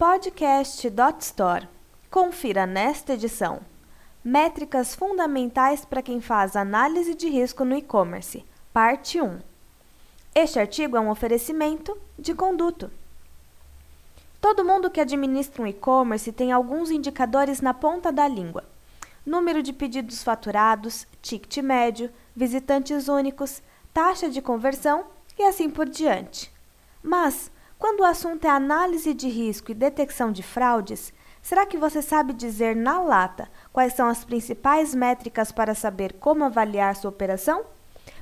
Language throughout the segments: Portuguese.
Podcast.store. Confira nesta edição. Métricas fundamentais para quem faz análise de risco no e-commerce, parte 1. Este artigo é um oferecimento de conduto. Todo mundo que administra um e-commerce tem alguns indicadores na ponta da língua: número de pedidos faturados, ticket médio, visitantes únicos, taxa de conversão e assim por diante. Mas, quando o assunto é análise de risco e detecção de fraudes, será que você sabe dizer na lata quais são as principais métricas para saber como avaliar sua operação?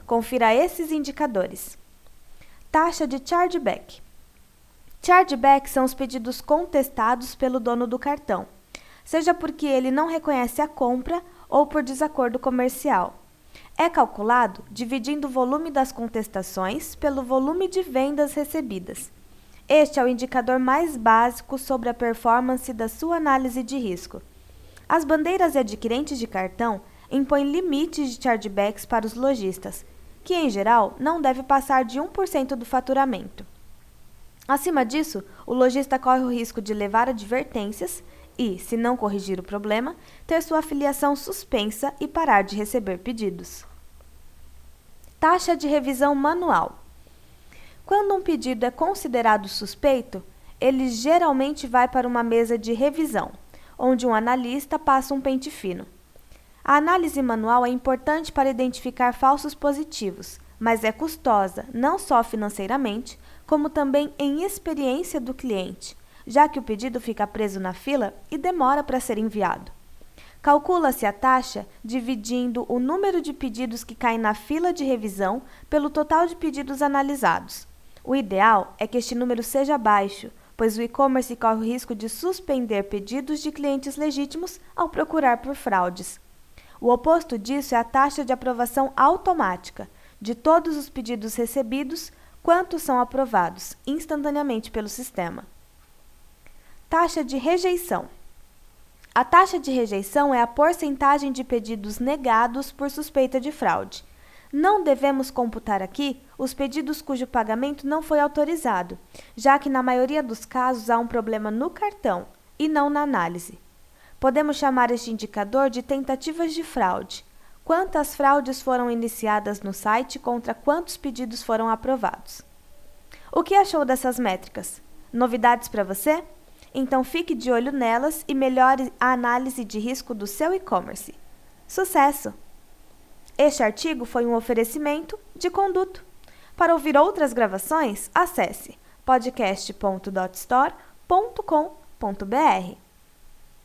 Confira esses indicadores. Taxa de chargeback. Chargeback são os pedidos contestados pelo dono do cartão, seja porque ele não reconhece a compra ou por desacordo comercial. É calculado dividindo o volume das contestações pelo volume de vendas recebidas. Este é o indicador mais básico sobre a performance da sua análise de risco. As bandeiras e adquirentes de cartão impõem limites de chargebacks para os lojistas, que em geral não deve passar de 1% do faturamento. Acima disso, o lojista corre o risco de levar advertências e, se não corrigir o problema, ter sua afiliação suspensa e parar de receber pedidos. Taxa de revisão manual. Quando um pedido é considerado suspeito, ele geralmente vai para uma mesa de revisão, onde um analista passa um pente fino. A análise manual é importante para identificar falsos positivos, mas é custosa não só financeiramente, como também em experiência do cliente, já que o pedido fica preso na fila e demora para ser enviado. Calcula-se a taxa dividindo o número de pedidos que caem na fila de revisão pelo total de pedidos analisados. O ideal é que este número seja baixo, pois o e-commerce corre o risco de suspender pedidos de clientes legítimos ao procurar por fraudes. O oposto disso é a taxa de aprovação automática. De todos os pedidos recebidos, quantos são aprovados instantaneamente pelo sistema? Taxa de rejeição. A taxa de rejeição é a porcentagem de pedidos negados por suspeita de fraude. Não devemos computar aqui os pedidos cujo pagamento não foi autorizado, já que na maioria dos casos há um problema no cartão e não na análise. Podemos chamar este indicador de tentativas de fraude. Quantas fraudes foram iniciadas no site contra quantos pedidos foram aprovados? O que achou dessas métricas? Novidades para você? Então fique de olho nelas e melhore a análise de risco do seu e-commerce. Sucesso! Este artigo foi um oferecimento de Conduto. Para ouvir outras gravações, acesse podcast.dotstore.com.br.